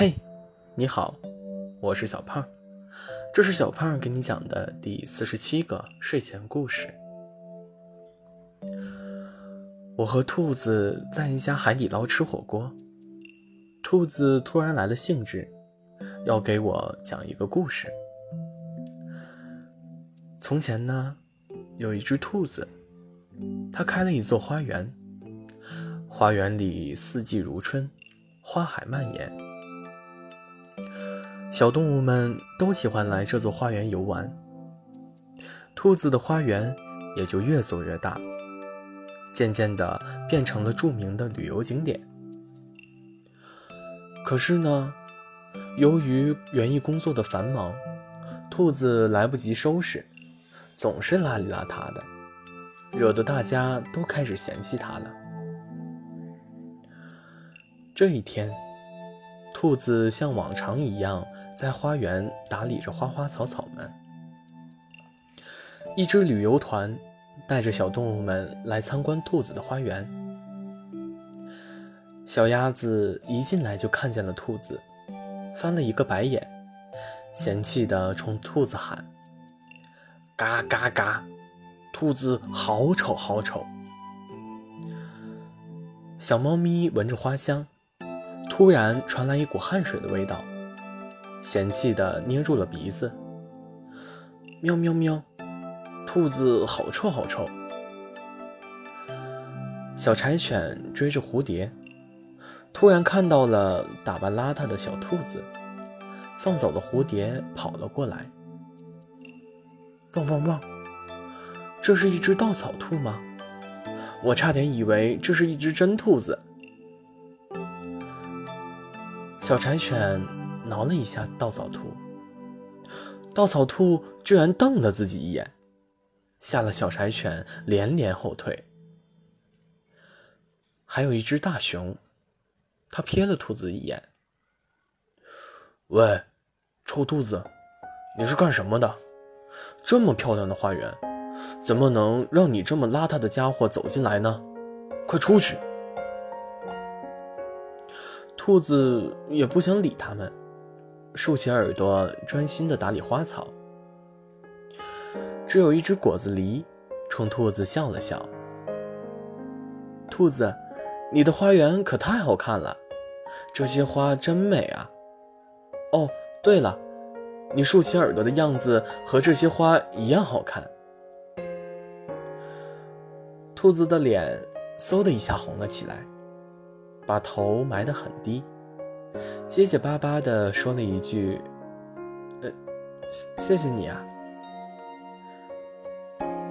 嘿，你好，我是小胖，这是小胖给你讲的第四十七个睡前故事。我和兔子在一家海底捞吃火锅，兔子突然来了兴致，要给我讲一个故事。从前呢，有一只兔子，它开了一座花园，花园里四季如春，花海蔓延。小动物们都喜欢来这座花园游玩，兔子的花园也就越做越大，渐渐的变成了著名的旅游景点。可是呢，由于园艺工作的繁忙，兔子来不及收拾，总是邋里邋遢的，惹得大家都开始嫌弃它了。这一天，兔子像往常一样。在花园打理着花花草草们。一支旅游团带着小动物们来参观兔子的花园。小鸭子一进来就看见了兔子，翻了一个白眼，嫌弃地冲兔子喊：“嘎嘎嘎！兔子好丑，好丑！”小猫咪闻着花香，突然传来一股汗水的味道。嫌弃的捏住了鼻子，喵喵喵，兔子好臭好臭。小柴犬追着蝴蝶，突然看到了打扮邋遢的小兔子，放走了蝴蝶，跑了过来。汪汪汪，这是一只稻草兔吗？我差点以为这是一只真兔子。小柴犬。挠了一下稻草兔，稻草兔居然瞪了自己一眼，吓了小柴犬连连后退。还有一只大熊，它瞥了兔子一眼：“喂，臭兔子，你是干什么的？这么漂亮的花园，怎么能让你这么邋遢的家伙走进来呢？快出去！”兔子也不想理他们。竖起耳朵，专心地打理花草。只有一只果子狸冲兔子笑了笑：“兔子，你的花园可太好看了，这些花真美啊！哦，对了，你竖起耳朵的样子和这些花一样好看。”兔子的脸嗖的一下红了起来，把头埋得很低。结结巴巴地说了一句：“呃，谢谢你啊。”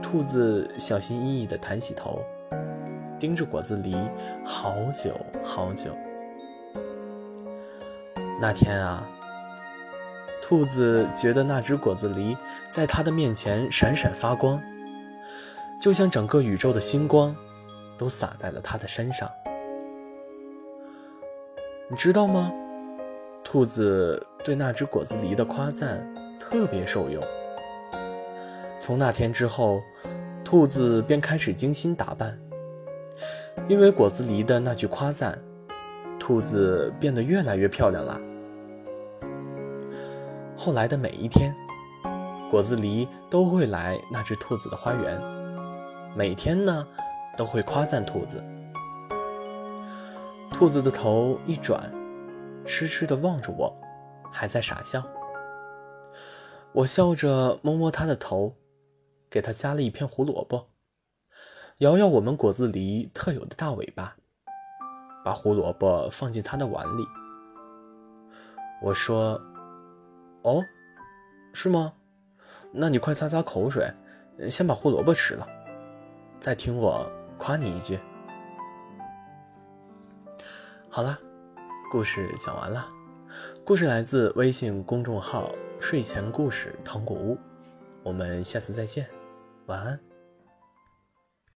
兔子小心翼翼地抬起头，盯着果子狸好久好久。那天啊，兔子觉得那只果子狸在它的面前闪闪发光，就像整个宇宙的星光都洒在了它的身上。你知道吗？兔子对那只果子狸的夸赞特别受用。从那天之后，兔子便开始精心打扮。因为果子狸的那句夸赞，兔子变得越来越漂亮了。后来的每一天，果子狸都会来那只兔子的花园，每天呢都会夸赞兔子。兔子的头一转。痴痴地望着我，还在傻笑。我笑着摸摸它的头，给它夹了一片胡萝卜，摇摇我们果子狸特有的大尾巴，把胡萝卜放进它的碗里。我说：“哦，是吗？那你快擦擦口水，先把胡萝卜吃了，再听我夸你一句。”好啦。故事讲完了，故事来自微信公众号“睡前故事糖果屋”，我们下次再见，晚安。